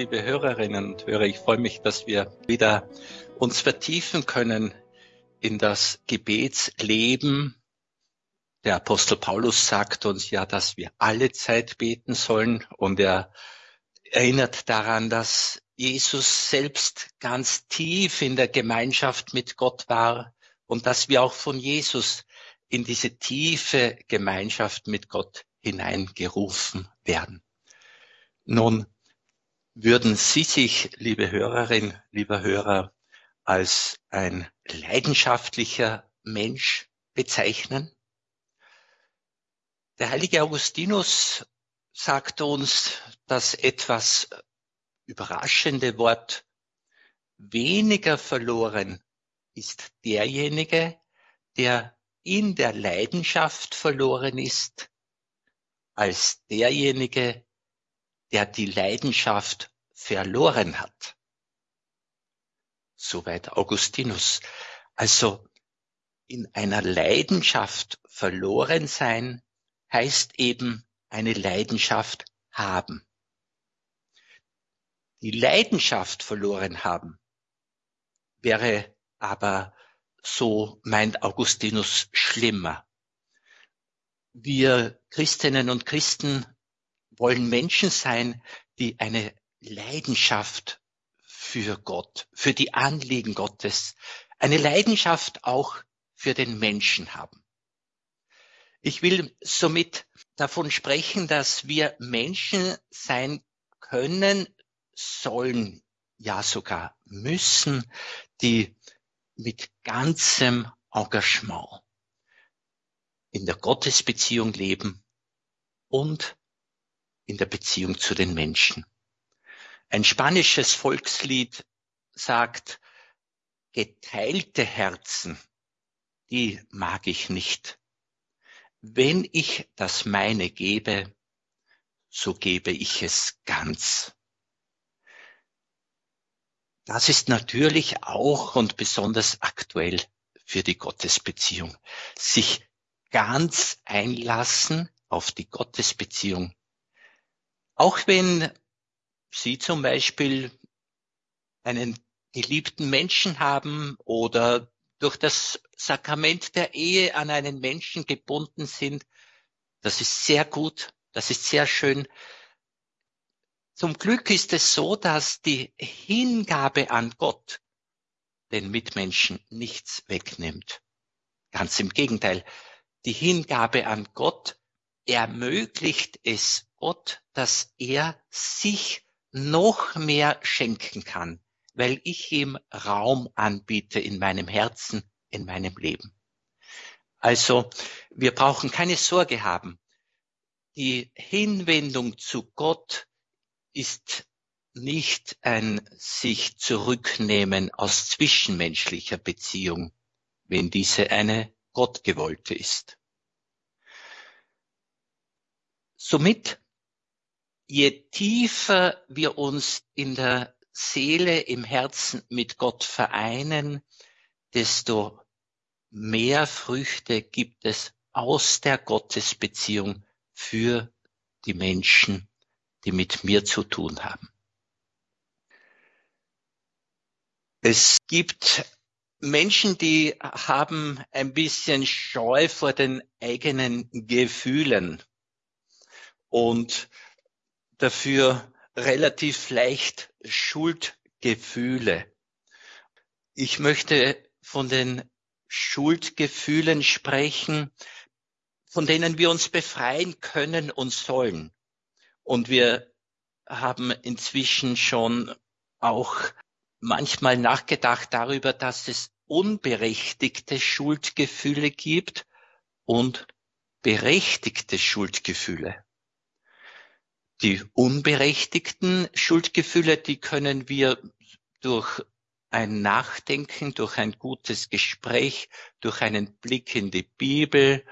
liebe Hörerinnen und Hörer. Ich freue mich, dass wir wieder uns vertiefen können in das Gebetsleben. Der Apostel Paulus sagt uns ja, dass wir alle Zeit beten sollen und er erinnert daran, dass Jesus selbst ganz tief in der Gemeinschaft mit Gott war und dass wir auch von Jesus in diese tiefe Gemeinschaft mit Gott hineingerufen werden. Nun, würden Sie sich, liebe Hörerin, lieber Hörer, als ein leidenschaftlicher Mensch bezeichnen? Der heilige Augustinus sagt uns das etwas überraschende Wort, weniger verloren ist derjenige, der in der Leidenschaft verloren ist, als derjenige, der die Leidenschaft verloren hat. Soweit Augustinus. Also in einer Leidenschaft verloren sein heißt eben eine Leidenschaft haben. Die Leidenschaft verloren haben wäre aber, so meint Augustinus, schlimmer. Wir Christinnen und Christen wollen Menschen sein, die eine Leidenschaft für Gott, für die Anliegen Gottes, eine Leidenschaft auch für den Menschen haben. Ich will somit davon sprechen, dass wir Menschen sein können, sollen, ja sogar müssen, die mit ganzem Engagement in der Gottesbeziehung leben und in der Beziehung zu den Menschen. Ein spanisches Volkslied sagt, geteilte Herzen, die mag ich nicht. Wenn ich das meine gebe, so gebe ich es ganz. Das ist natürlich auch und besonders aktuell für die Gottesbeziehung. Sich ganz einlassen auf die Gottesbeziehung auch wenn Sie zum Beispiel einen geliebten Menschen haben oder durch das Sakrament der Ehe an einen Menschen gebunden sind, das ist sehr gut, das ist sehr schön. Zum Glück ist es so, dass die Hingabe an Gott den Mitmenschen nichts wegnimmt. Ganz im Gegenteil, die Hingabe an Gott ermöglicht es Gott, dass er sich noch mehr schenken kann, weil ich ihm Raum anbiete in meinem Herzen, in meinem Leben. Also wir brauchen keine Sorge haben. Die Hinwendung zu Gott ist nicht ein sich zurücknehmen aus zwischenmenschlicher Beziehung, wenn diese eine Gottgewollte ist. Somit je tiefer wir uns in der Seele, im Herzen mit Gott vereinen, desto mehr Früchte gibt es aus der Gottesbeziehung für die Menschen, die mit mir zu tun haben. Es gibt Menschen, die haben ein bisschen Scheu vor den eigenen Gefühlen und dafür relativ leicht Schuldgefühle. Ich möchte von den Schuldgefühlen sprechen, von denen wir uns befreien können und sollen. Und wir haben inzwischen schon auch manchmal nachgedacht darüber, dass es unberechtigte Schuldgefühle gibt und berechtigte Schuldgefühle. Die unberechtigten Schuldgefühle, die können wir durch ein Nachdenken, durch ein gutes Gespräch, durch einen Blick in die Bibel,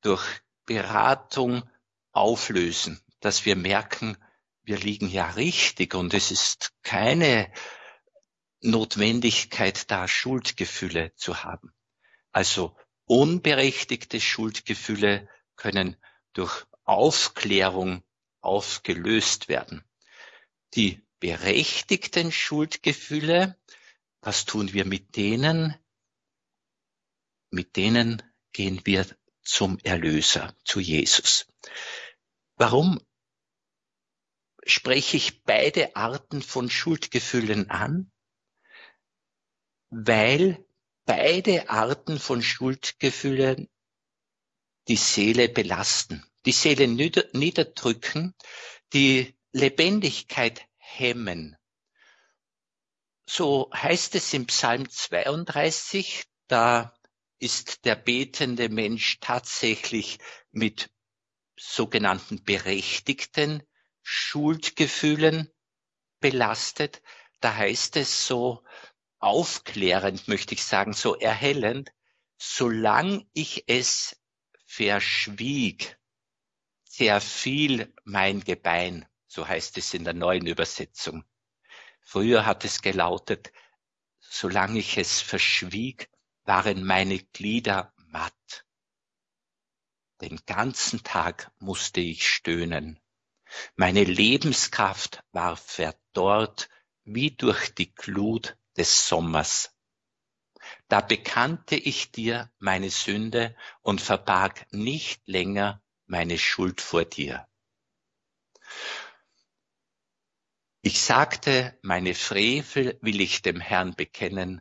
durch Beratung auflösen, dass wir merken, wir liegen ja richtig und es ist keine Notwendigkeit da, Schuldgefühle zu haben. Also unberechtigte Schuldgefühle können durch Aufklärung aufgelöst werden. die berechtigten Schuldgefühle, was tun wir mit denen? Mit denen gehen wir zum Erlöser, zu Jesus. Warum spreche ich beide Arten von Schuldgefühlen an? Weil beide Arten von Schuldgefühlen die Seele belasten, die Seele niederdrücken, die Lebendigkeit hemmen. So heißt es im Psalm 32, da ist der betende Mensch tatsächlich mit sogenannten berechtigten Schuldgefühlen belastet. Da heißt es so aufklärend, möchte ich sagen, so erhellend, solang ich es verschwieg, sehr viel mein Gebein, so heißt es in der neuen Übersetzung. Früher hat es gelautet, solange ich es verschwieg, waren meine Glieder matt. Den ganzen Tag musste ich stöhnen. Meine Lebenskraft war verdorrt wie durch die Glut des Sommers. Da bekannte ich dir meine Sünde und verbarg nicht länger meine Schuld vor dir. Ich sagte, meine Frevel will ich dem Herrn bekennen,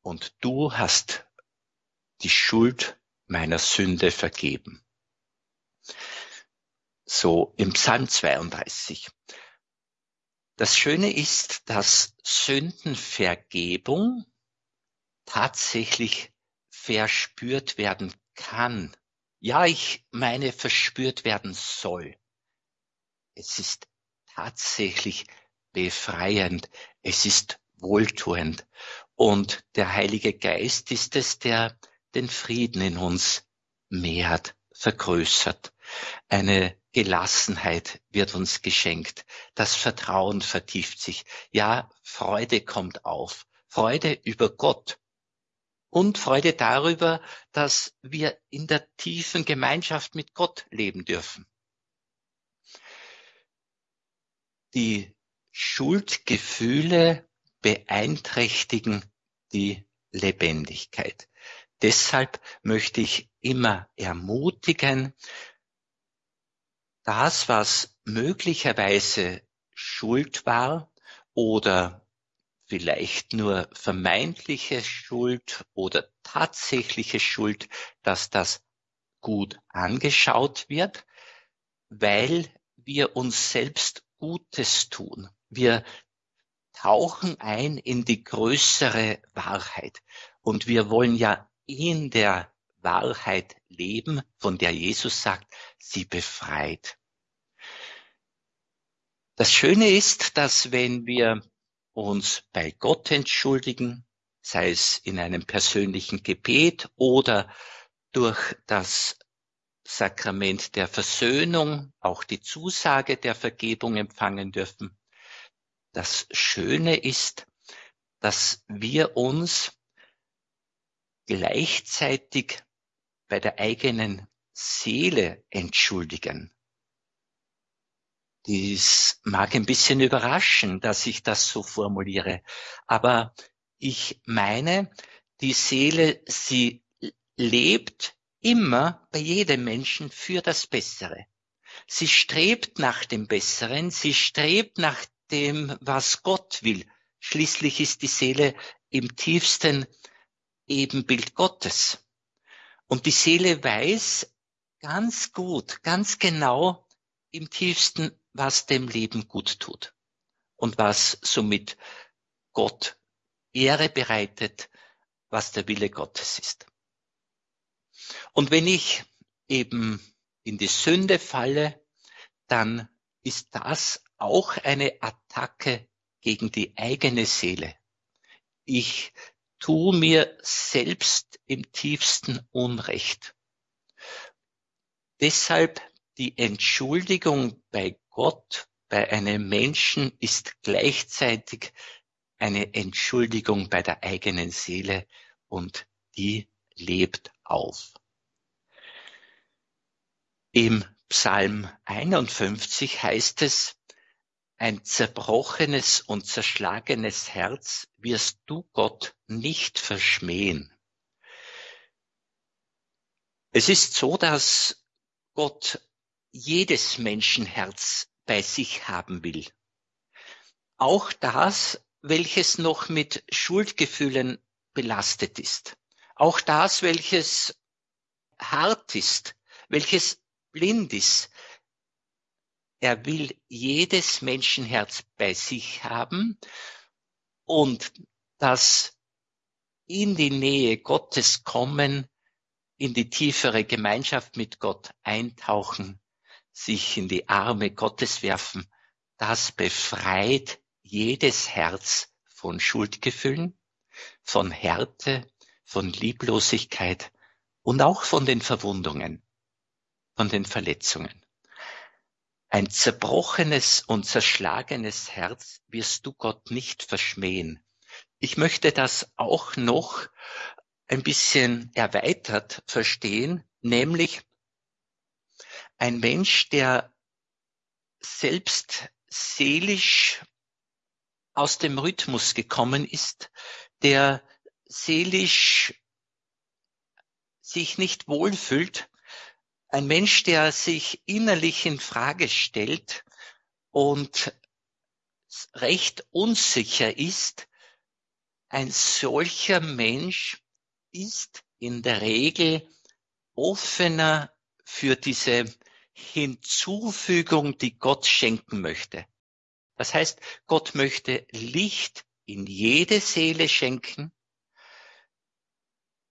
und du hast die Schuld meiner Sünde vergeben. So im Psalm 32. Das Schöne ist, dass Sündenvergebung tatsächlich verspürt werden kann. Ja, ich meine, verspürt werden soll. Es ist tatsächlich befreiend. Es ist wohltuend. Und der Heilige Geist ist es, der den Frieden in uns mehrt, vergrößert. Eine Gelassenheit wird uns geschenkt. Das Vertrauen vertieft sich. Ja, Freude kommt auf. Freude über Gott. Und Freude darüber, dass wir in der tiefen Gemeinschaft mit Gott leben dürfen. Die Schuldgefühle beeinträchtigen die Lebendigkeit. Deshalb möchte ich immer ermutigen, das, was möglicherweise Schuld war oder vielleicht nur vermeintliche Schuld oder tatsächliche Schuld, dass das gut angeschaut wird, weil wir uns selbst Gutes tun. Wir tauchen ein in die größere Wahrheit und wir wollen ja in der Wahrheit leben, von der Jesus sagt, sie befreit. Das Schöne ist, dass wenn wir uns bei Gott entschuldigen, sei es in einem persönlichen Gebet oder durch das Sakrament der Versöhnung auch die Zusage der Vergebung empfangen dürfen. Das Schöne ist, dass wir uns gleichzeitig bei der eigenen Seele entschuldigen. Dies mag ein bisschen überraschen, dass ich das so formuliere, aber ich meine, die Seele, sie lebt immer bei jedem Menschen für das Bessere. Sie strebt nach dem Besseren, sie strebt nach dem, was Gott will. Schließlich ist die Seele im tiefsten Ebenbild Gottes. Und die Seele weiß ganz gut, ganz genau im tiefsten, was dem Leben gut tut und was somit Gott Ehre bereitet, was der Wille Gottes ist. Und wenn ich eben in die Sünde falle, dann ist das auch eine Attacke gegen die eigene Seele. Ich tu mir selbst im tiefsten Unrecht. Deshalb die Entschuldigung bei Gott, bei einem Menschen ist gleichzeitig eine Entschuldigung bei der eigenen Seele und die lebt auf. Im Psalm 51 heißt es, ein zerbrochenes und zerschlagenes Herz wirst du Gott nicht verschmähen. Es ist so, dass Gott jedes Menschenherz bei sich haben will. Auch das, welches noch mit Schuldgefühlen belastet ist. Auch das, welches hart ist, welches blind ist, er will jedes Menschenherz bei sich haben und das in die Nähe Gottes kommen, in die tiefere Gemeinschaft mit Gott eintauchen, sich in die Arme Gottes werfen, das befreit jedes Herz von Schuldgefühlen, von Härte, von Lieblosigkeit und auch von den Verwundungen, von den Verletzungen. Ein zerbrochenes und zerschlagenes Herz wirst du Gott nicht verschmähen. Ich möchte das auch noch ein bisschen erweitert verstehen, nämlich ein Mensch, der selbst seelisch aus dem Rhythmus gekommen ist, der seelisch sich nicht wohlfühlt, ein Mensch, der sich innerlich in Frage stellt und recht unsicher ist, ein solcher Mensch ist in der Regel offener für diese Hinzufügung, die Gott schenken möchte. Das heißt, Gott möchte Licht in jede Seele schenken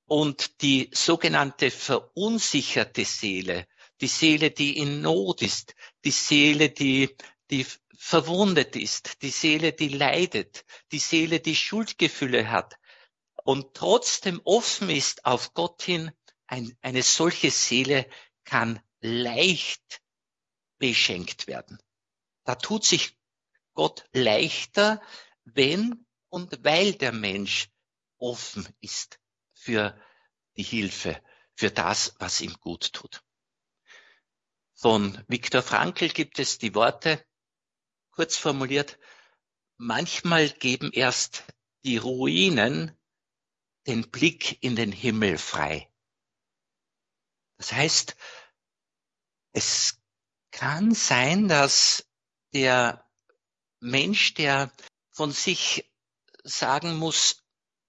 und die sogenannte verunsicherte Seele, die Seele, die in Not ist, die Seele, die, die verwundet ist, die Seele, die leidet, die Seele, die Schuldgefühle hat und trotzdem offen ist auf Gott hin, ein, eine solche Seele kann leicht beschenkt werden. Da tut sich Gott leichter, wenn und weil der Mensch offen ist für die Hilfe, für das, was ihm gut tut. Von Viktor Frankl gibt es die Worte, kurz formuliert, manchmal geben erst die Ruinen den Blick in den Himmel frei. Das heißt, es kann sein, dass der Mensch, der von sich sagen muss,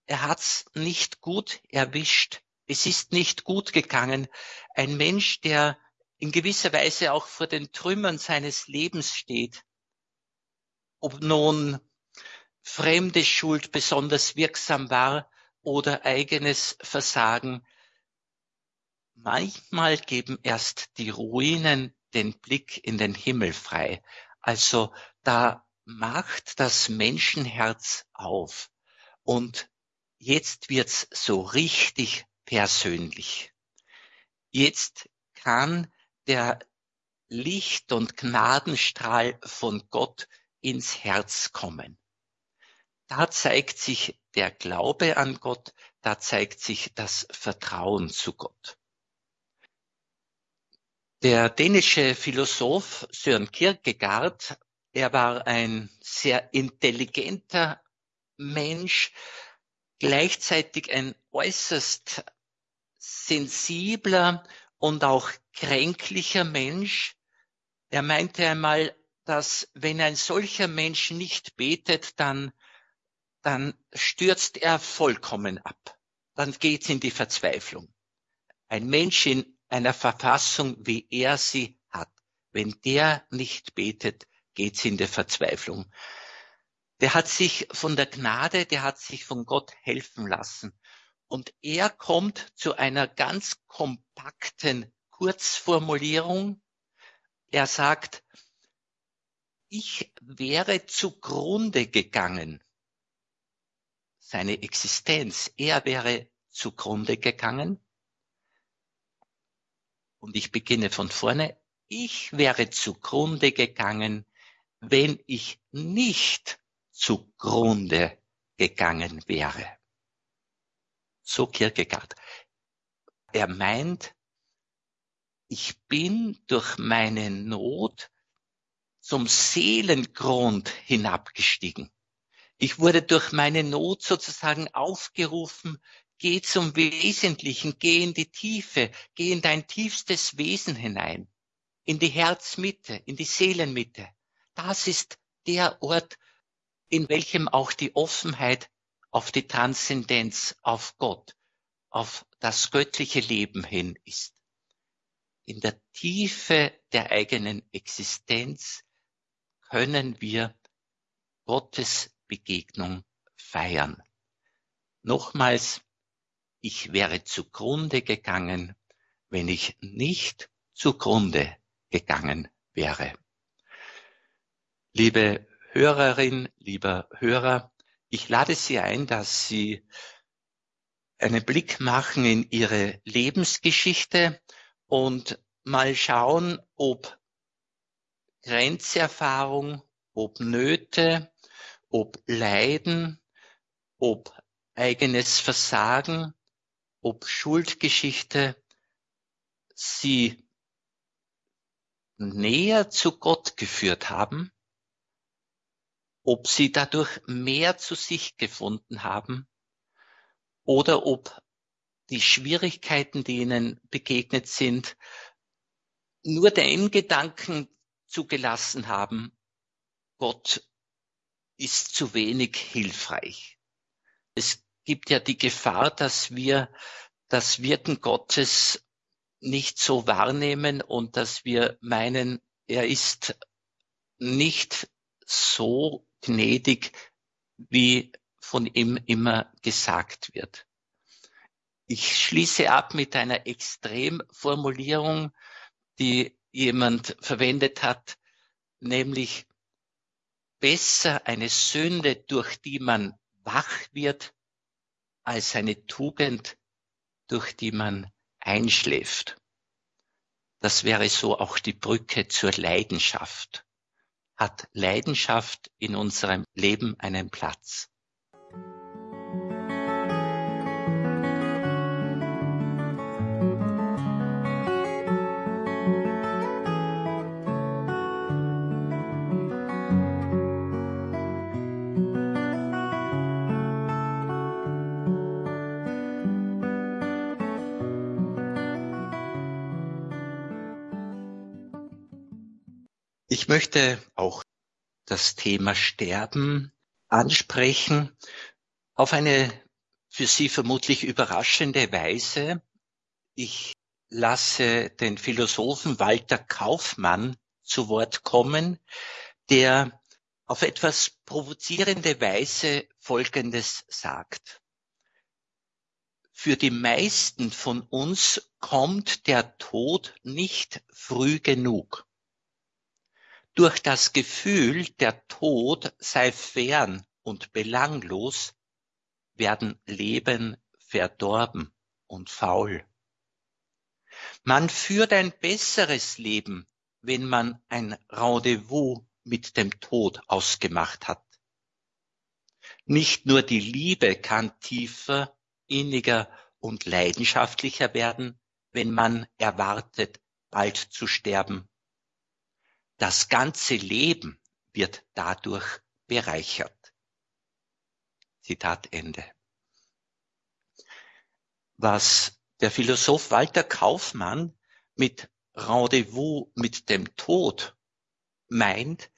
er hat's nicht gut erwischt. Es ist nicht gut gegangen. Ein Mensch, der in gewisser Weise auch vor den Trümmern seines Lebens steht. Ob nun fremde Schuld besonders wirksam war oder eigenes Versagen. Manchmal geben erst die Ruinen den Blick in den Himmel frei. Also da macht das Menschenherz auf und jetzt wird's so richtig persönlich. Jetzt kann der Licht- und Gnadenstrahl von Gott ins Herz kommen. Da zeigt sich der Glaube an Gott, da zeigt sich das Vertrauen zu Gott. Der dänische Philosoph Søren Kierkegaard, er war ein sehr intelligenter Mensch, gleichzeitig ein äußerst sensibler und auch kränklicher Mensch. Er meinte einmal, dass wenn ein solcher Mensch nicht betet, dann, dann stürzt er vollkommen ab. Dann geht's in die Verzweiflung. Ein Mensch in einer Verfassung, wie er sie hat, wenn der nicht betet, geht's in die Verzweiflung der hat sich von der Gnade, der hat sich von Gott helfen lassen. Und er kommt zu einer ganz kompakten Kurzformulierung. Er sagt, ich wäre zugrunde gegangen. Seine Existenz, er wäre zugrunde gegangen. Und ich beginne von vorne. Ich wäre zugrunde gegangen, wenn ich nicht zugrunde gegangen wäre. So Kierkegaard. Er meint, ich bin durch meine Not zum Seelengrund hinabgestiegen. Ich wurde durch meine Not sozusagen aufgerufen, geh zum Wesentlichen, geh in die Tiefe, geh in dein tiefstes Wesen hinein, in die Herzmitte, in die Seelenmitte. Das ist der Ort, in welchem auch die Offenheit auf die Transzendenz, auf Gott, auf das göttliche Leben hin ist. In der Tiefe der eigenen Existenz können wir Gottes Begegnung feiern. Nochmals, ich wäre zugrunde gegangen, wenn ich nicht zugrunde gegangen wäre. Liebe Hörerin, lieber Hörer, ich lade Sie ein, dass Sie einen Blick machen in Ihre Lebensgeschichte und mal schauen, ob Grenzerfahrung, ob Nöte, ob Leiden, ob eigenes Versagen, ob Schuldgeschichte sie näher zu Gott geführt haben, ob sie dadurch mehr zu sich gefunden haben oder ob die Schwierigkeiten, die ihnen begegnet sind, nur den Gedanken zugelassen haben, Gott ist zu wenig hilfreich. Es gibt ja die Gefahr, dass wir das Wirken Gottes nicht so wahrnehmen und dass wir meinen, er ist nicht so gnädig, wie von ihm immer gesagt wird. Ich schließe ab mit einer Extremformulierung, die jemand verwendet hat, nämlich besser eine Sünde, durch die man wach wird, als eine Tugend, durch die man einschläft. Das wäre so auch die Brücke zur Leidenschaft. Hat Leidenschaft in unserem Leben einen Platz? Ich möchte auch das Thema Sterben ansprechen auf eine für Sie vermutlich überraschende Weise. Ich lasse den Philosophen Walter Kaufmann zu Wort kommen, der auf etwas provozierende Weise Folgendes sagt. Für die meisten von uns kommt der Tod nicht früh genug. Durch das Gefühl, der Tod sei fern und belanglos, werden Leben verdorben und faul. Man führt ein besseres Leben, wenn man ein Rendezvous mit dem Tod ausgemacht hat. Nicht nur die Liebe kann tiefer, inniger und leidenschaftlicher werden, wenn man erwartet, bald zu sterben. Das ganze Leben wird dadurch bereichert. Zitat Ende. Was der Philosoph Walter Kaufmann mit Rendezvous mit dem Tod meint,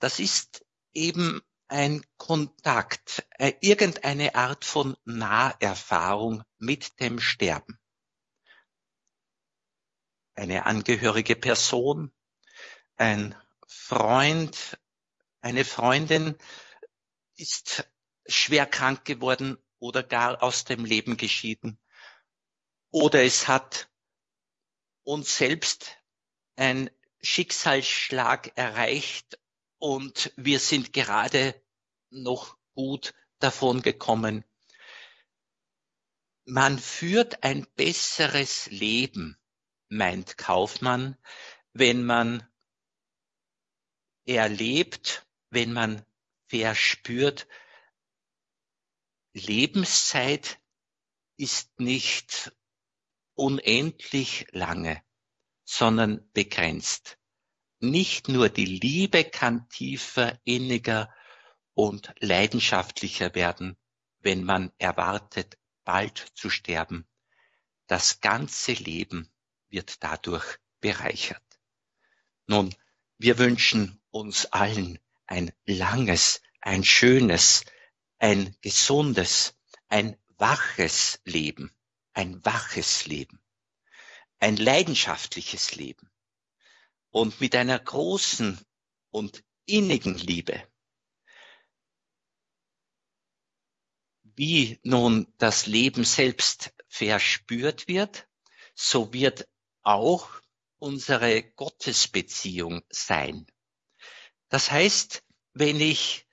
das ist eben ein Kontakt, äh, irgendeine Art von Naherfahrung mit dem Sterben. Eine angehörige Person, ein Freund, eine Freundin ist schwer krank geworden oder gar aus dem Leben geschieden. Oder es hat uns selbst ein Schicksalsschlag erreicht und wir sind gerade noch gut davon gekommen. Man führt ein besseres Leben, meint Kaufmann, wenn man erlebt, wenn man verspürt, Lebenszeit ist nicht unendlich lange, sondern begrenzt. nicht nur die Liebe kann tiefer, inniger und leidenschaftlicher werden, wenn man erwartet, bald zu sterben. Das ganze Leben wird dadurch bereichert. Nun, wir wünschen uns allen ein langes, ein schönes, ein gesundes, ein waches Leben, ein waches Leben, ein leidenschaftliches Leben und mit einer großen und innigen Liebe. Wie nun das Leben selbst verspürt wird, so wird auch unsere Gottesbeziehung sein. Das heißt, wenn ich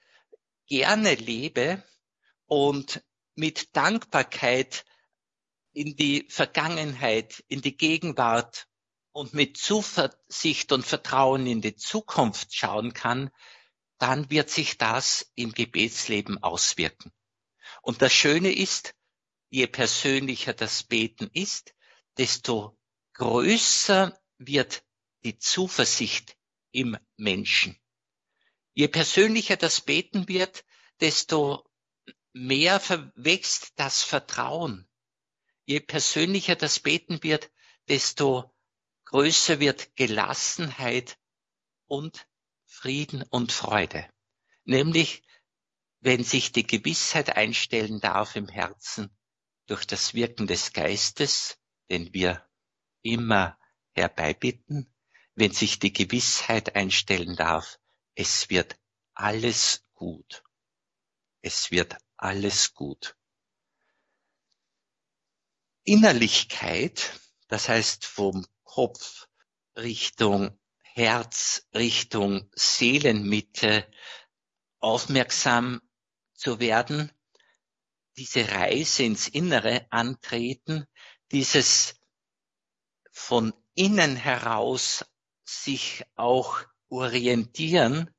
gerne lebe und mit Dankbarkeit in die Vergangenheit, in die Gegenwart und mit Zuversicht und Vertrauen in die Zukunft schauen kann, dann wird sich das im Gebetsleben auswirken. Und das Schöne ist, je persönlicher das Beten ist, desto größer wird die Zuversicht im Menschen. Je persönlicher das Beten wird, desto mehr verwächst das Vertrauen. Je persönlicher das Beten wird, desto größer wird Gelassenheit und Frieden und Freude. Nämlich, wenn sich die Gewissheit einstellen darf im Herzen durch das Wirken des Geistes, den wir immer herbeibitten, wenn sich die Gewissheit einstellen darf, es wird alles gut. Es wird alles gut. Innerlichkeit, das heißt vom Kopf Richtung Herz, Richtung Seelenmitte aufmerksam zu werden, diese Reise ins Innere antreten, dieses von innen heraus sich auch orientieren,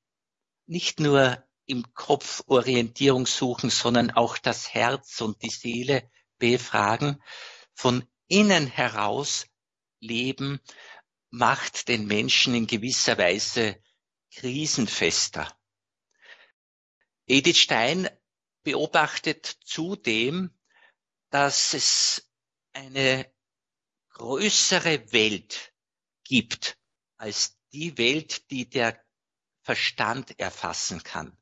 nicht nur im Kopf Orientierung suchen, sondern auch das Herz und die Seele befragen, von innen heraus leben, macht den Menschen in gewisser Weise krisenfester. Edith Stein beobachtet zudem, dass es eine größere Welt gibt als die Welt, die der Verstand erfassen kann.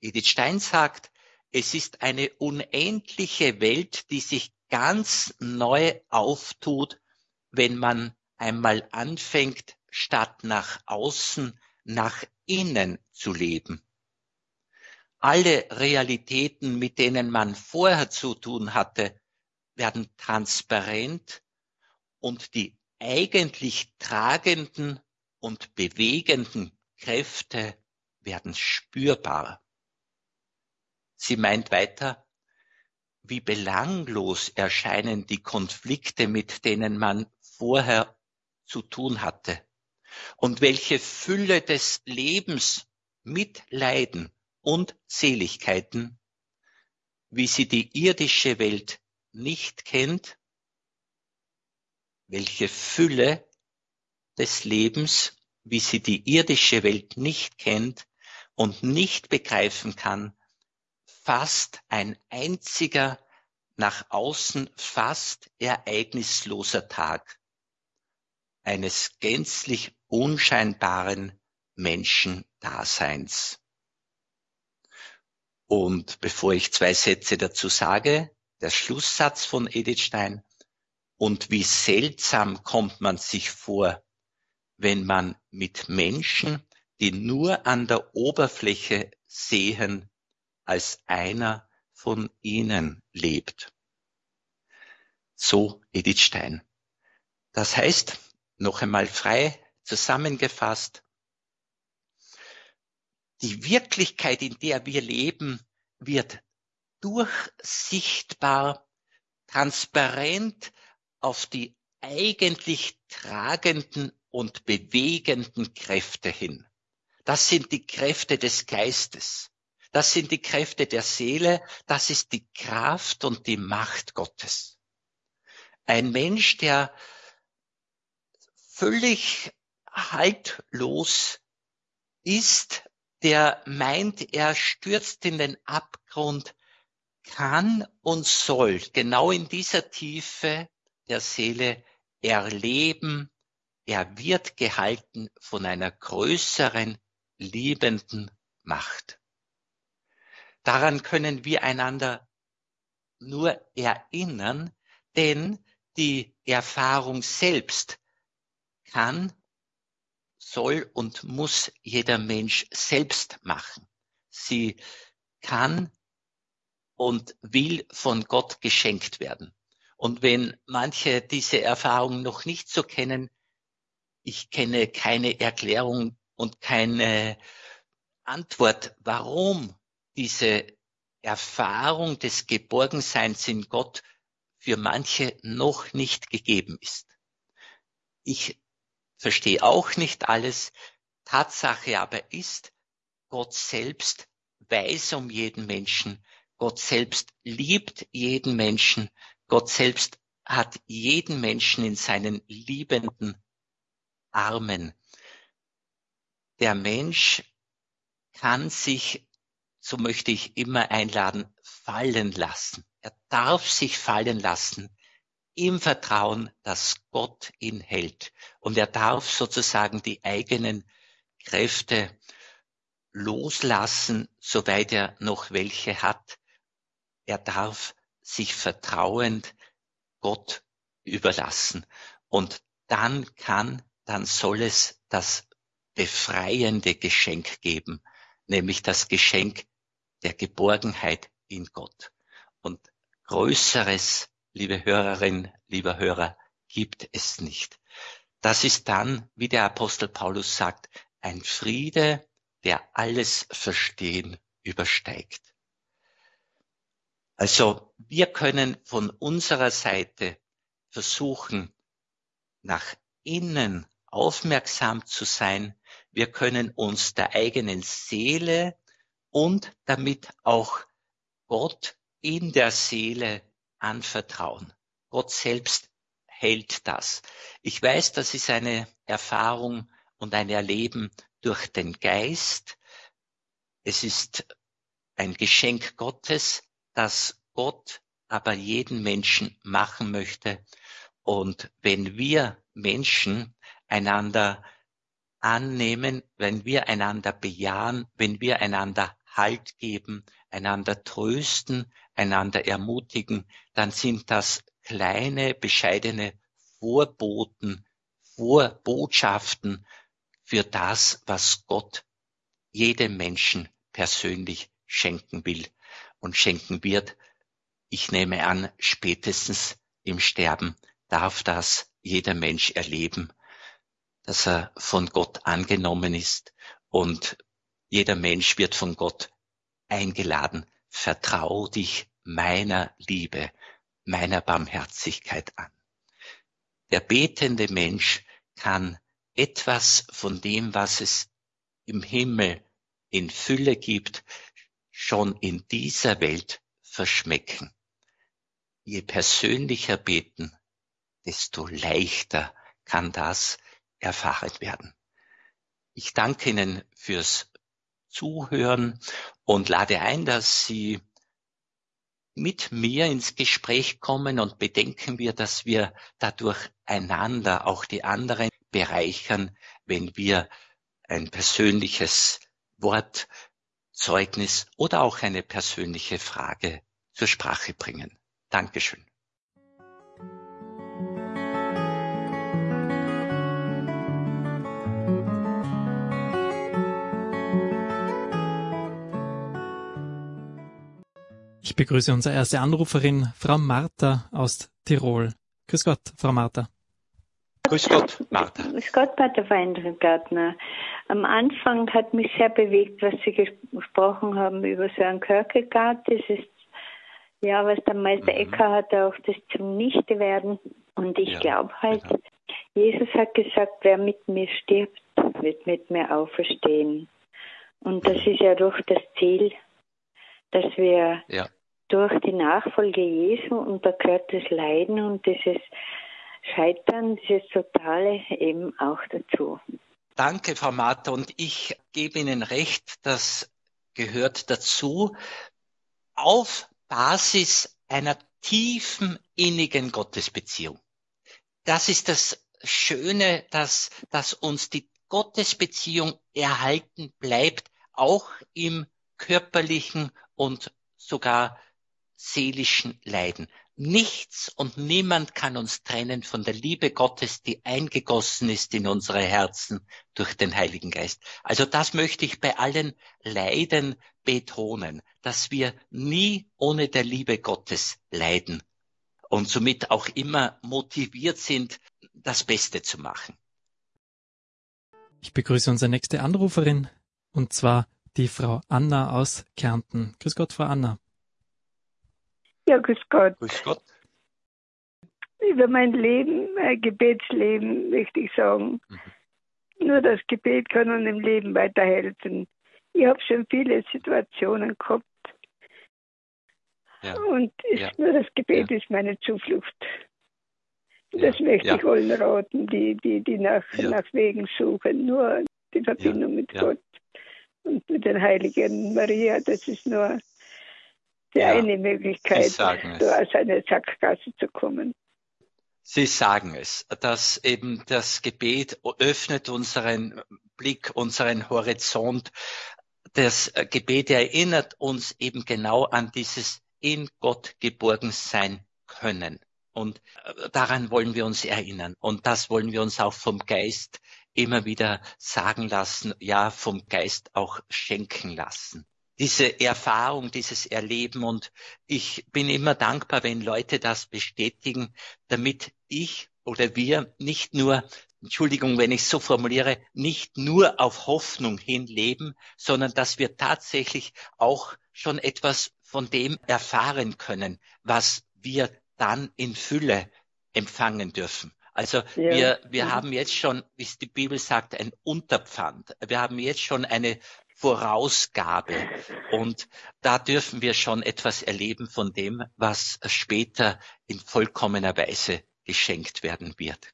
Edith Stein sagt, es ist eine unendliche Welt, die sich ganz neu auftut, wenn man einmal anfängt, statt nach außen, nach innen zu leben. Alle Realitäten, mit denen man vorher zu tun hatte, werden transparent und die eigentlich tragenden und bewegenden Kräfte werden spürbar. Sie meint weiter, wie belanglos erscheinen die Konflikte, mit denen man vorher zu tun hatte. Und welche Fülle des Lebens mit Leiden und Seligkeiten, wie sie die irdische Welt nicht kennt, welche Fülle des Lebens, wie sie die irdische Welt nicht kennt und nicht begreifen kann, fast ein einziger nach außen fast ereignisloser Tag eines gänzlich unscheinbaren Menschendaseins. Und bevor ich zwei Sätze dazu sage, der Schlusssatz von Edith Stein. Und wie seltsam kommt man sich vor, wenn man mit Menschen, die nur an der Oberfläche sehen, als einer von ihnen lebt. So Edith Stein. Das heißt, noch einmal frei zusammengefasst, die Wirklichkeit, in der wir leben, wird durchsichtbar, transparent auf die eigentlich tragenden und bewegenden Kräfte hin. Das sind die Kräfte des Geistes. Das sind die Kräfte der Seele. Das ist die Kraft und die Macht Gottes. Ein Mensch, der völlig haltlos ist, der meint, er stürzt in den Abgrund, kann und soll genau in dieser Tiefe der Seele erleben, er wird gehalten von einer größeren, liebenden Macht. Daran können wir einander nur erinnern, denn die Erfahrung selbst kann, soll und muss jeder Mensch selbst machen. Sie kann und will von Gott geschenkt werden. Und wenn manche diese Erfahrung noch nicht so kennen, ich kenne keine Erklärung und keine Antwort, warum diese Erfahrung des Geborgenseins in Gott für manche noch nicht gegeben ist. Ich verstehe auch nicht alles. Tatsache aber ist, Gott selbst weiß um jeden Menschen. Gott selbst liebt jeden Menschen. Gott selbst hat jeden Menschen in seinen liebenden Armen. Der Mensch kann sich, so möchte ich immer einladen, fallen lassen. Er darf sich fallen lassen im Vertrauen, dass Gott ihn hält. Und er darf sozusagen die eigenen Kräfte loslassen, soweit er noch welche hat. Er darf sich vertrauend Gott überlassen. Und dann kann dann soll es das befreiende Geschenk geben, nämlich das Geschenk der Geborgenheit in Gott. Und größeres, liebe Hörerin, lieber Hörer, gibt es nicht. Das ist dann, wie der Apostel Paulus sagt, ein Friede, der alles Verstehen übersteigt. Also wir können von unserer Seite versuchen, nach innen aufmerksam zu sein. Wir können uns der eigenen Seele und damit auch Gott in der Seele anvertrauen. Gott selbst hält das. Ich weiß, das ist eine Erfahrung und ein Erleben durch den Geist. Es ist ein Geschenk Gottes, das Gott aber jeden Menschen machen möchte. Und wenn wir Menschen einander annehmen, wenn wir einander bejahen, wenn wir einander Halt geben, einander trösten, einander ermutigen, dann sind das kleine, bescheidene Vorboten, Vorbotschaften für das, was Gott jedem Menschen persönlich schenken will und schenken wird. Ich nehme an, spätestens im Sterben darf das jeder Mensch erleben dass er von Gott angenommen ist und jeder Mensch wird von Gott eingeladen, vertrau dich meiner Liebe, meiner Barmherzigkeit an. Der betende Mensch kann etwas von dem, was es im Himmel in Fülle gibt, schon in dieser Welt verschmecken. Je persönlicher beten, desto leichter kann das erfahren werden. Ich danke Ihnen fürs Zuhören und lade ein, dass Sie mit mir ins Gespräch kommen und bedenken wir, dass wir dadurch einander, auch die anderen bereichern, wenn wir ein persönliches Wort, Zeugnis oder auch eine persönliche Frage zur Sprache bringen. Dankeschön. Ich begrüße unsere erste Anruferin, Frau Martha aus Tirol. Grüß Gott, Frau Martha. Grüß Gott, Martha. Grüß Gott, Pater Weingartner. Am Anfang hat mich sehr bewegt, was Sie gesprochen haben über Sören Kierkegaard. Das ist ja, was der Meister mhm. Ecker hat, auch das zum Nichte werden. Und ich ja, glaube halt, genau. Jesus hat gesagt, wer mit mir stirbt, wird mit mir auferstehen. Und das ist ja doch das Ziel, dass wir ja durch die Nachfolge Jesu und da gehört das Leiden und dieses Scheitern, dieses Totale eben auch dazu. Danke, Frau Martha. Und ich gebe Ihnen recht, das gehört dazu. Auf Basis einer tiefen, innigen Gottesbeziehung. Das ist das Schöne, dass, dass uns die Gottesbeziehung erhalten bleibt, auch im körperlichen und sogar seelischen Leiden. Nichts und niemand kann uns trennen von der Liebe Gottes, die eingegossen ist in unsere Herzen durch den Heiligen Geist. Also das möchte ich bei allen Leiden betonen, dass wir nie ohne der Liebe Gottes leiden und somit auch immer motiviert sind, das Beste zu machen. Ich begrüße unsere nächste Anruferin, und zwar die Frau Anna aus Kärnten. Grüß Gott, Frau Anna. Ja, grüß Gott. Grüß Gott. Über mein Leben, mein Gebetsleben möchte ich sagen. Mhm. Nur das Gebet kann uns im Leben weiterhelfen. Ich habe schon viele Situationen gehabt. Ja. Und ja. nur das Gebet ja. ist meine Zuflucht. Das möchte ich allen raten, die, die, die nach, nach Wegen suchen. Nur die Verbindung mit Gott und mit den Heiligen Maria, das ist nur ja, eine Möglichkeit, da aus einer Sackgasse zu kommen. Sie sagen es, dass eben das Gebet öffnet unseren Blick, unseren Horizont. Das Gebet erinnert uns eben genau an dieses in Gott geborgen sein können. Und daran wollen wir uns erinnern. Und das wollen wir uns auch vom Geist immer wieder sagen lassen, ja, vom Geist auch schenken lassen diese Erfahrung, dieses Erleben. Und ich bin immer dankbar, wenn Leute das bestätigen, damit ich oder wir nicht nur, Entschuldigung, wenn ich es so formuliere, nicht nur auf Hoffnung hin leben, sondern dass wir tatsächlich auch schon etwas von dem erfahren können, was wir dann in Fülle empfangen dürfen. Also ja. wir, wir mhm. haben jetzt schon, wie es die Bibel sagt, ein Unterpfand. Wir haben jetzt schon eine Vorausgabe. Und da dürfen wir schon etwas erleben von dem, was später in vollkommener Weise geschenkt werden wird.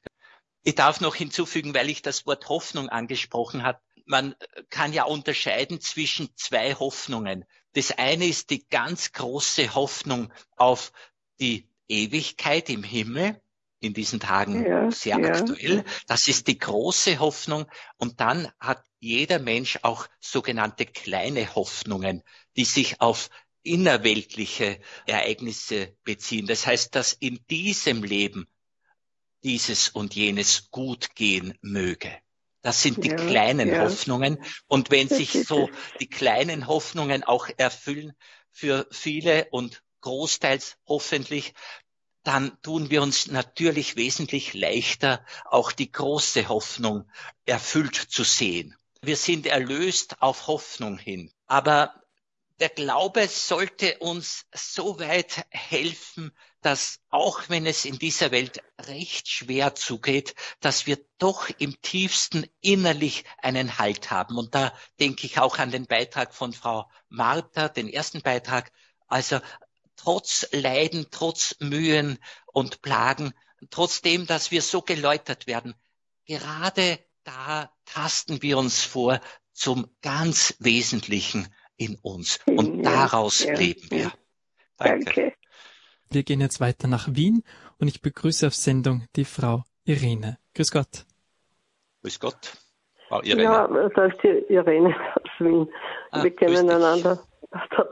Ich darf noch hinzufügen, weil ich das Wort Hoffnung angesprochen habe. Man kann ja unterscheiden zwischen zwei Hoffnungen. Das eine ist die ganz große Hoffnung auf die Ewigkeit im Himmel in diesen Tagen ja, sehr ja. aktuell. Das ist die große Hoffnung. Und dann hat jeder Mensch auch sogenannte kleine Hoffnungen, die sich auf innerweltliche Ereignisse beziehen. Das heißt, dass in diesem Leben dieses und jenes gut gehen möge. Das sind die ja, kleinen ja. Hoffnungen. Und wenn sich so die kleinen Hoffnungen auch erfüllen für viele und großteils hoffentlich, dann tun wir uns natürlich wesentlich leichter, auch die große Hoffnung erfüllt zu sehen. Wir sind erlöst auf Hoffnung hin. Aber der Glaube sollte uns so weit helfen, dass auch wenn es in dieser Welt recht schwer zugeht, dass wir doch im tiefsten innerlich einen Halt haben. Und da denke ich auch an den Beitrag von Frau Martha, den ersten Beitrag. Also trotz Leiden, trotz Mühen und Plagen, trotzdem, dass wir so geläutert werden, gerade da tasten wir uns vor zum ganz Wesentlichen in uns. Und daraus ja, leben wir. Danke. Danke. Wir gehen jetzt weiter nach Wien und ich begrüße auf Sendung die Frau Irene. Grüß Gott. Grüß Gott. Frau Irene. Ja, das ist die Irene aus Wien. Ah, wir kennen einander.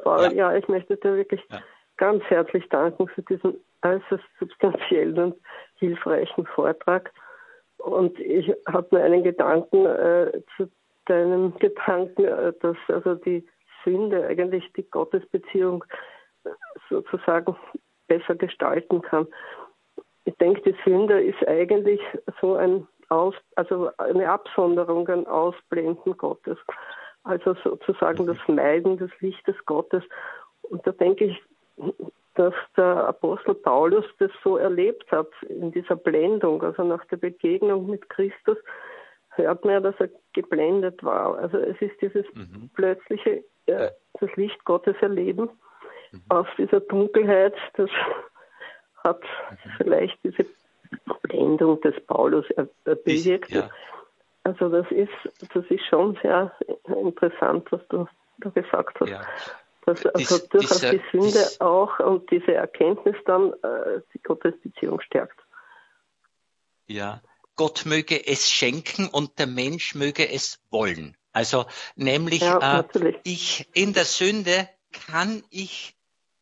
Ja. ja. ich möchte dir wirklich ja ganz herzlich danken für diesen äußerst substanziellen und hilfreichen Vortrag. Und ich habe nur einen Gedanken äh, zu deinem Gedanken, äh, dass also die Sünde eigentlich die Gottesbeziehung äh, sozusagen besser gestalten kann. Ich denke, die Sünde ist eigentlich so ein Aus, also eine Absonderung, ein Ausblenden Gottes. Also sozusagen das Meiden des Lichtes Gottes. Und da denke ich, dass der Apostel Paulus das so erlebt hat in dieser Blendung, also nach der Begegnung mit Christus hört man ja, dass er geblendet war. Also es ist dieses mhm. plötzliche, äh, das Licht Gottes erleben mhm. aus dieser Dunkelheit, das hat mhm. vielleicht diese Blendung des Paulus bewirkt. Ja. Also das ist, das ist schon sehr interessant, was du da gesagt hast. Ja. Dass also Dies, durchaus dieser, die Sünde dies, auch und diese Erkenntnis dann äh, die Gottesbeziehung stärkt. Ja, Gott möge es schenken und der Mensch möge es wollen. Also nämlich ja, äh, ich in der Sünde kann ich,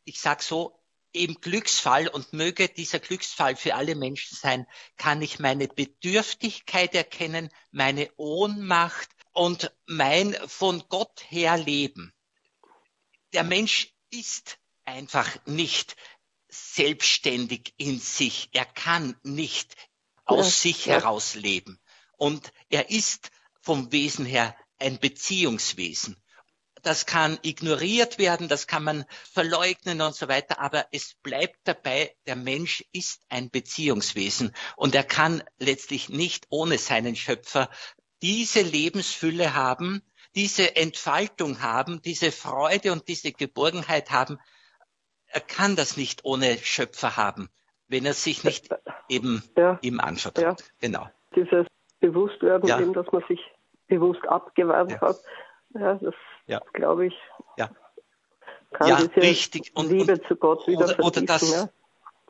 ich sag so, im Glücksfall und möge dieser Glücksfall für alle Menschen sein, kann ich meine Bedürftigkeit erkennen, meine Ohnmacht und mein von Gott her Leben. Der Mensch ist einfach nicht selbstständig in sich. Er kann nicht aus sich heraus leben. Und er ist vom Wesen her ein Beziehungswesen. Das kann ignoriert werden, das kann man verleugnen und so weiter, aber es bleibt dabei, der Mensch ist ein Beziehungswesen und er kann letztlich nicht ohne seinen Schöpfer diese Lebensfülle haben, diese Entfaltung haben, diese Freude und diese Geborgenheit haben. Er kann das nicht ohne Schöpfer haben, wenn er sich nicht eben ja. ihm anvertraut. Ja. Genau. Dieses Bewusstwerden, ja. eben, dass man sich bewusst abgewandt ja. hat, ja, das ja. glaube ich, ja. kann ja, diese richtig. Und, Liebe und, zu Gott wieder oder, oder das?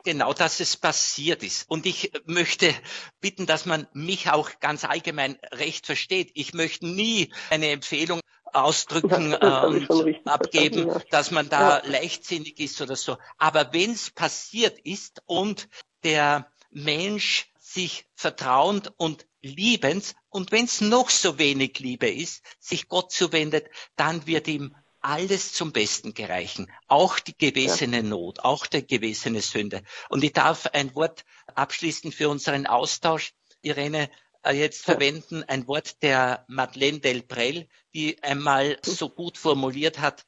Genau, dass es passiert ist. Und ich möchte bitten, dass man mich auch ganz allgemein recht versteht. Ich möchte nie eine Empfehlung ausdrücken und abgeben, ja. dass man da ja. leichtsinnig ist oder so. Aber wenn es passiert ist und der Mensch sich vertrauend und liebend und wenn es noch so wenig Liebe ist, sich Gott zuwendet, dann wird ihm alles zum Besten gereichen, auch die gewesene ja. Not, auch die gewesene Sünde. Und ich darf ein Wort abschließend für unseren Austausch, Irene, äh, jetzt verwenden, ein Wort der Madeleine Delprel, die einmal so gut formuliert hat,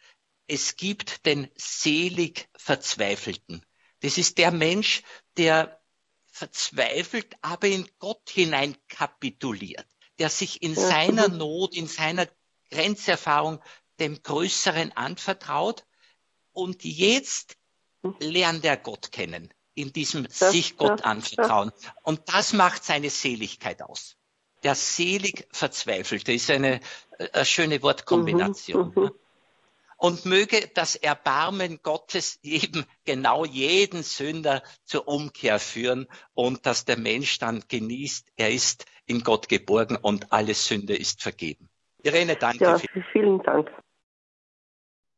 es gibt den selig Verzweifelten. Das ist der Mensch, der verzweifelt, aber in Gott hinein kapituliert, der sich in seiner Not, in seiner Grenzerfahrung dem Größeren anvertraut und jetzt lernt er Gott kennen, in diesem das, sich Gott ja, anvertrauen. Ja. Und das macht seine Seligkeit aus. Der selig Verzweifelte ist eine, äh, eine schöne Wortkombination. Mhm, mhm. Und möge das Erbarmen Gottes eben genau jeden Sünder zur Umkehr führen und dass der Mensch dann genießt, er ist in Gott geborgen und alle Sünde ist vergeben. Irene, danke. Ja, vielen Dank.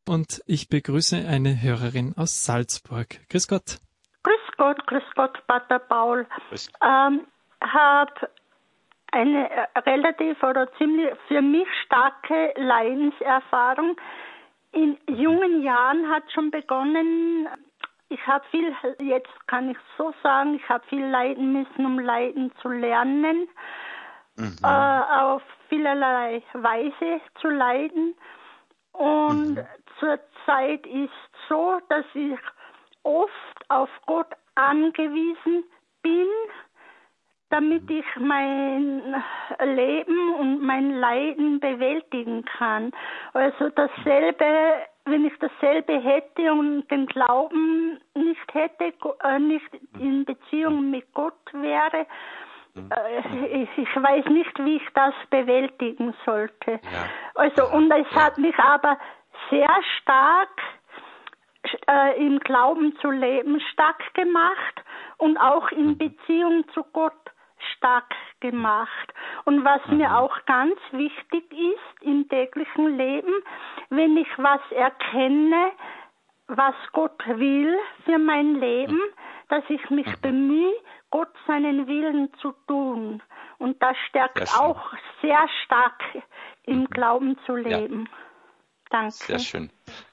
Und ich begrüße eine Hörerin aus Salzburg. Grüß Gott. Grüß Gott, grüß Gott, Pater Paul. Grüß. Ähm, habe eine äh, relativ oder ziemlich für mich starke Leidenserfahrung. In jungen Jahren hat schon begonnen, ich habe viel, jetzt kann ich so sagen, ich habe viel leiden müssen, um leiden zu lernen, mhm. äh, auf vielerlei Weise zu leiden. Und mhm. Zurzeit ist so, dass ich oft auf Gott angewiesen bin, damit ich mein Leben und mein Leiden bewältigen kann. Also dasselbe, wenn ich dasselbe hätte und den Glauben nicht hätte, äh, nicht in Beziehung mit Gott wäre, äh, ich, weiß nicht, wie ich das bewältigen sollte. Ja. Also, und es hat mich aber sehr stark äh, im Glauben zu leben stark gemacht und auch in mhm. Beziehung zu Gott stark gemacht. Und was mhm. mir auch ganz wichtig ist im täglichen Leben, wenn ich was erkenne, was Gott will für mein Leben, mhm. dass ich mich bemühe, Gott seinen Willen zu tun. Und das stärkt auch sehr stark im. Glauben zu leben. Ja. Danke. Sehr schön.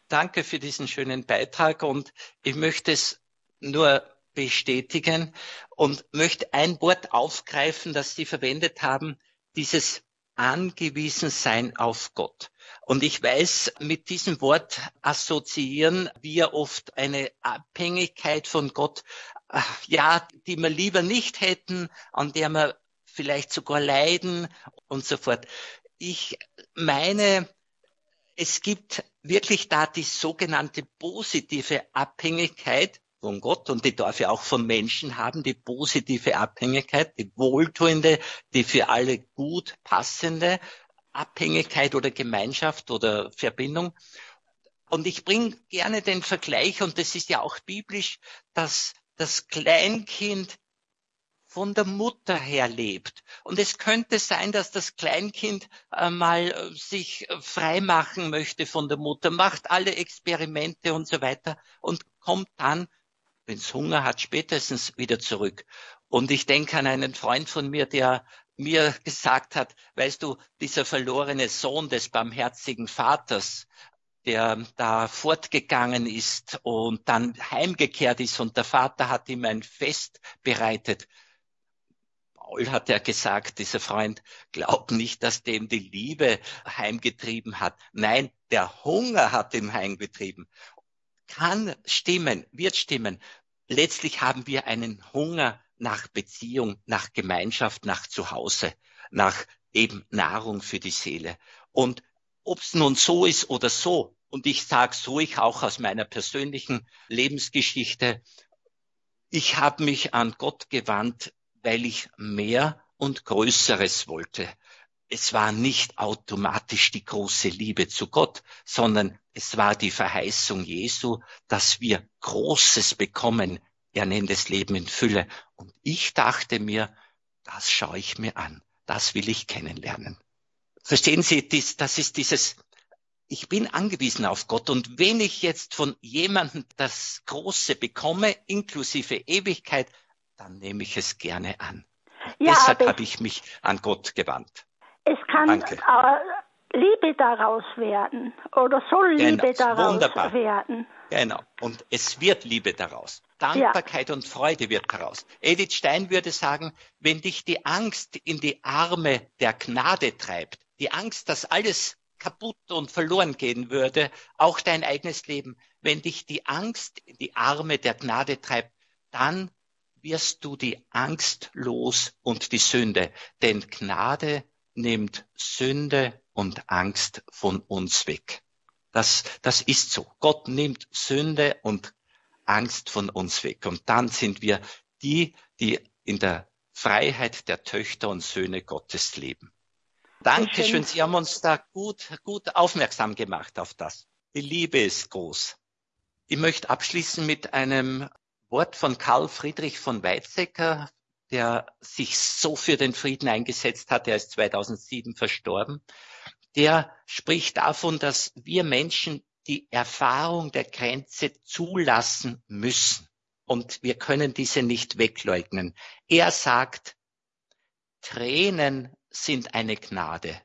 Danke für diesen schönen Beitrag und ich möchte es nur bestätigen und möchte ein Wort aufgreifen, das Sie verwendet haben, dieses angewiesen sein auf Gott. Und ich weiß, mit diesem Wort assoziieren wir oft eine Abhängigkeit von Gott, ja, die wir lieber nicht hätten, an der wir vielleicht sogar leiden und so fort. Ich meine, es gibt wirklich da die sogenannte positive Abhängigkeit, von Gott und die darf ja auch von Menschen haben, die positive Abhängigkeit, die wohltuende, die für alle gut passende Abhängigkeit oder Gemeinschaft oder Verbindung. Und ich bringe gerne den Vergleich, und das ist ja auch biblisch, dass das Kleinkind von der Mutter her lebt. Und es könnte sein, dass das Kleinkind äh, mal äh, sich äh, frei machen möchte von der Mutter, macht alle Experimente und so weiter und kommt dann, wenn es Hunger hat, spätestens wieder zurück. Und ich denke an einen Freund von mir, der mir gesagt hat, weißt du, dieser verlorene Sohn des barmherzigen Vaters, der da fortgegangen ist und dann heimgekehrt ist und der Vater hat ihm ein Fest bereitet. Paul hat ja gesagt, dieser Freund, glaub nicht, dass dem die Liebe heimgetrieben hat. Nein, der Hunger hat ihm heimgetrieben. Kann stimmen, wird stimmen. Letztlich haben wir einen Hunger nach Beziehung, nach Gemeinschaft, nach Zuhause, nach eben Nahrung für die Seele. Und ob es nun so ist oder so, und ich sage so, ich auch aus meiner persönlichen Lebensgeschichte, ich habe mich an Gott gewandt, weil ich mehr und Größeres wollte. Es war nicht automatisch die große Liebe zu Gott, sondern es war die Verheißung Jesu, dass wir Großes bekommen. Er nennt es Leben in Fülle. Und ich dachte mir, das schaue ich mir an. Das will ich kennenlernen. Verstehen Sie, das ist dieses, ich bin angewiesen auf Gott und wenn ich jetzt von jemandem das Große bekomme, inklusive Ewigkeit, dann nehme ich es gerne an. Ja, Deshalb habe ich mich an Gott gewandt. Es kann Danke. Liebe daraus werden oder soll genau, Liebe daraus wunderbar. werden. Genau. Und es wird Liebe daraus. Dankbarkeit ja. und Freude wird daraus. Edith Stein würde sagen, wenn dich die Angst in die Arme der Gnade treibt, die Angst, dass alles kaputt und verloren gehen würde, auch dein eigenes Leben, wenn dich die Angst in die Arme der Gnade treibt, dann wirst du die Angst los und die Sünde. Denn Gnade nimmt Sünde und Angst von uns weg. Das, das ist so. Gott nimmt Sünde und Angst von uns weg. Und dann sind wir die, die in der Freiheit der Töchter und Söhne Gottes leben. Dankeschön. Sie haben uns da gut, gut aufmerksam gemacht auf das. Die Liebe ist groß. Ich möchte abschließen mit einem Wort von Karl Friedrich von Weizsäcker, der sich so für den Frieden eingesetzt hat. Er ist 2007 verstorben. Der spricht davon, dass wir Menschen die Erfahrung der Grenze zulassen müssen. Und wir können diese nicht wegleugnen. Er sagt, Tränen sind eine Gnade.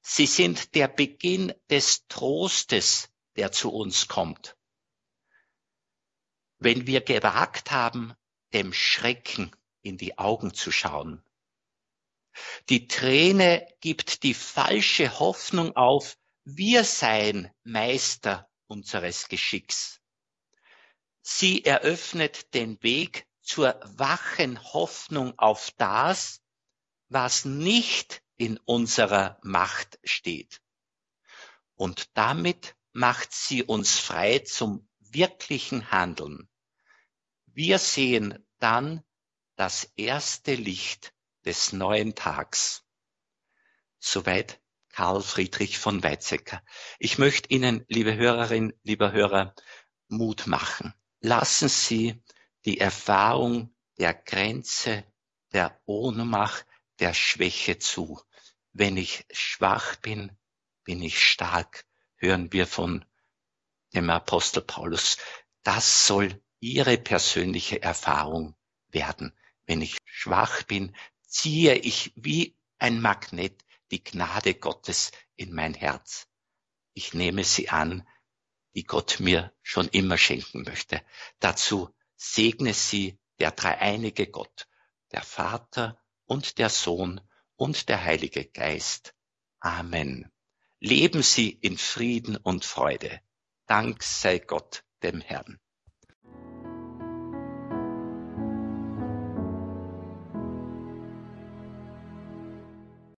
Sie sind der Beginn des Trostes, der zu uns kommt wenn wir gewagt haben, dem Schrecken in die Augen zu schauen. Die Träne gibt die falsche Hoffnung auf, wir seien Meister unseres Geschicks. Sie eröffnet den Weg zur wachen Hoffnung auf das, was nicht in unserer Macht steht. Und damit macht sie uns frei zum wirklichen Handeln. Wir sehen dann das erste Licht des neuen Tags. Soweit Karl Friedrich von Weizsäcker. Ich möchte Ihnen, liebe Hörerin, lieber Hörer, Mut machen. Lassen Sie die Erfahrung der Grenze, der Ohnmacht, der Schwäche zu. Wenn ich schwach bin, bin ich stark, hören wir von dem Apostel Paulus, das soll ihre persönliche Erfahrung werden. Wenn ich schwach bin, ziehe ich wie ein Magnet die Gnade Gottes in mein Herz. Ich nehme sie an, die Gott mir schon immer schenken möchte. Dazu segne sie der dreieinige Gott, der Vater und der Sohn und der Heilige Geist. Amen. Leben Sie in Frieden und Freude. Dank sei Gott dem Herrn.